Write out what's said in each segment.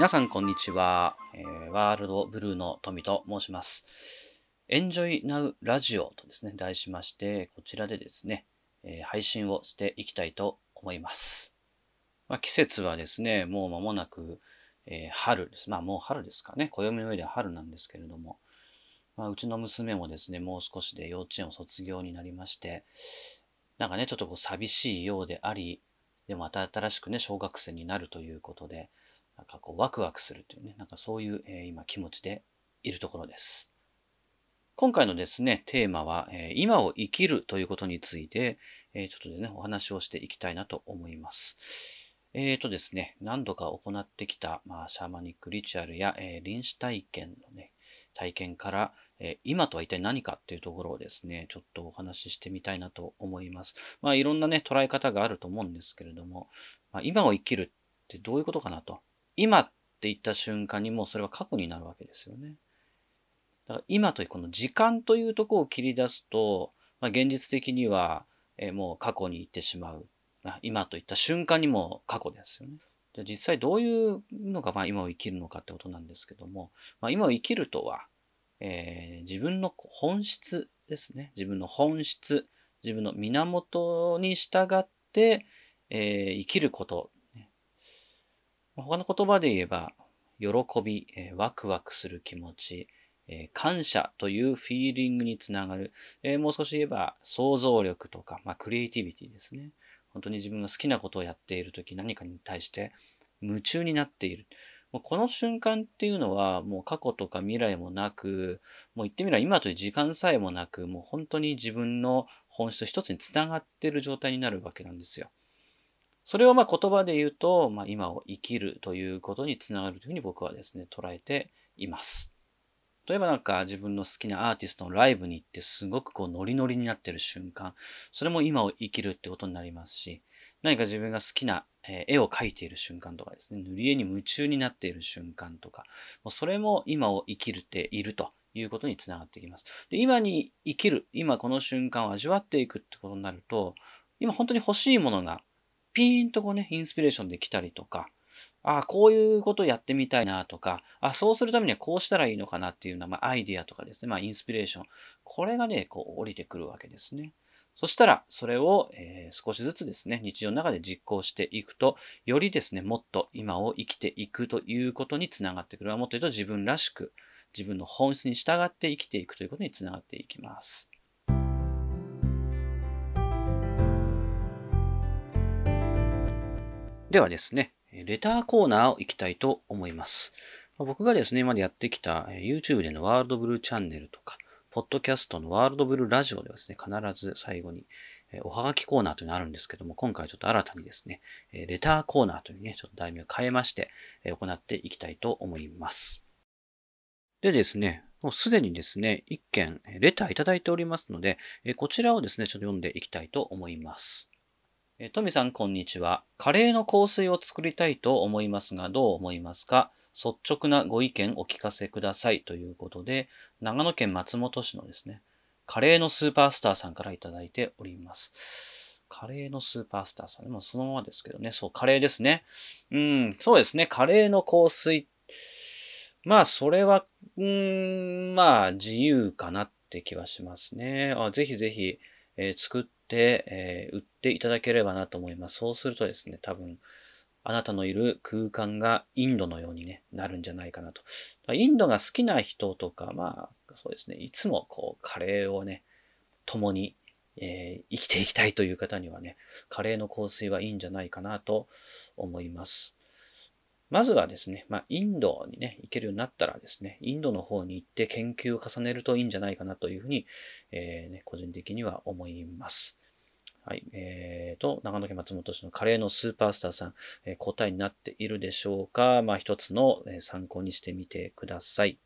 皆さんこんにちは、えーワールドブルーの富と申します。Enjoy Now ラジオとですね、題しまして、こちらでですね、えー配信をしていきたいと思います。まあ、季節はですね、もう間もなく、えー春です。まあもう春ですかね。暦の上では春なんですけれども、まあ、うちの娘もですね、もう少しで幼稚園を卒業になりまして、なんかね、ちょっとこう寂しいようであり、でもまた新しくね、小学生になるということで、なんかこうワクワクするというね、なんかそういう、えー今気持ちでいるところです。今回のですね、テーマは、えー今を生きるということについて、えーちょっとでね、お話をしていきたいなと思います。えーとですね、何度か行ってきた、まあ、シャーマニックリチュアルや、えー臨死体験のね、体験から、え今とは一体何かっていうところをですね、ちょっとお話ししてみたいなと思います。まあ、いろんなね、捉え方があると思うんですけれども、まあ、今を生きるってどういうことかなと。今って言った瞬間にもうそれは過去になるわけですよね。だから今というこの時間というとこを切り出すと、まあ、現実的には、えもう過去に行ってしまう。今といった瞬間にも過去ですよね。じゃ実際どういうのがまあ今を生きるのかってことなんですけども、まあ、今を生きるとは、えー自分の本質ですね。自分の本質、自分の源に従って、えー生きること。他の言葉で言えば、喜び、えーワクワクする気持ち、えー感謝というフィーリングにつながる、えーもう少し言えば想像力とか、まあ、クリエイティビティですね。本当に自分が好きなことをやっているとき何かに対して夢中になっている。もうこの瞬間っていうのはもう過去とか未来もなく、もう言ってみれば今という時間さえもなく、もう本当に自分の本質一つにつながっている状態になるわけなんですよ。それをまあ言葉で言うと、まあ、今を生きるということにつながるというふうに僕はですね、捉えています。例えばなんか自分の好きなアーティストのライブに行ってすごくこうノリノリになってる瞬間、それも今を生きるってことになりますし、何か自分が好きな絵を描いている瞬間とかですね、塗り絵に夢中になっている瞬間とか、もうそれも今を生きるっているということにつながっていきます。で今に生きる、今この瞬間を味わっていくってことになると、今本当に欲しいものがピーンとこうね、インスピレーションできたりとか、ああ、こういうことやってみたいなとか、あそうするためにはこうしたらいいのかなっていうような、まあ、アイディアとかですね、まあ、インスピレーション。これがね、こう降りてくるわけですね。そしたら、それを、えー少しずつですね、日常の中で実行していくと、よりですね、もっと今を生きていくということにつながってくる。もっと言うと自分らしく、自分の本質に従って生きていくということにつながっていきます。ではですね、レターコーナーを行きたいと思います。僕がですね、今までやってきた YouTube でのワールドブルーチャンネルとか、ポッドキャストのワールドブルーラジオではですね、必ず最後におはがきコーナーというのがあるんですけども、今回ちょっと新たにですね、レターコーナーというね、ちょっと題名を変えまして、行っていきたいと思います。でですね、もうすでにですね、一件、レターいただいておりますので、こちらをですね、ちょっと読んでいきたいと思います。トミさん、こんにちは。カレーの香水を作りたいと思いますが、どう思いますか？率直なご意見お聞かせくださいということで、長野県松本市のですね、カレーのスーパースターさんからいただいております。カレーのスーパースターさん。もそのままですけどね。そう、カレーですね。うん、そうですね。カレーの香水。まあ、それは、うん、まあ、自由かなって気はしますね。あぜひぜひ、えー作って、えー売っていただければなと思います。そうするとですね、多分、あなたのいる空間がインドのように、ね、なるんじゃないかなと。インドが好きな人とか、まあ、そうですね、いつもこう、カレーをね、共に、えー生きていきたいという方にはね、カレーの香水はいいんじゃないかなと思います。まずはですね、まあ、インドにね、行けるようになったらですね、インドの方に行って研究を重ねるといいんじゃないかなというふうに、えーね、個人的には思います。はい。えーと、長野県松本市のカレーのスーパースターさん、えー答えになっているでしょうかまあ、一つの、参考にしてみてください。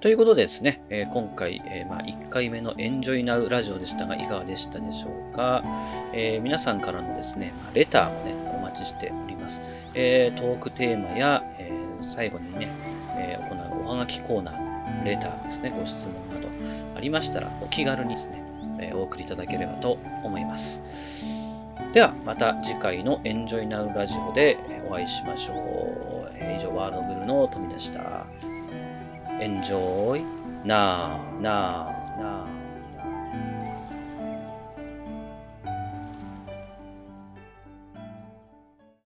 ということでですね、えー今回、えーまあ、1回目の Enjoy Now ラジオでしたが、いかがでしたでしょうか、えー皆さんからのですね、まあレターもね、お待ちしております。えートークテーマや、えー最後にね、えー行うおはがきコーナー、レターですね、ご質問などありましたら、お気軽にですね、えーお送りいただければと思います。ではまた次回のエンジョイナウラジオでお会いしましょう。え以上、ワールドブルーの富でした。エンジョイナー、ナー、ナー。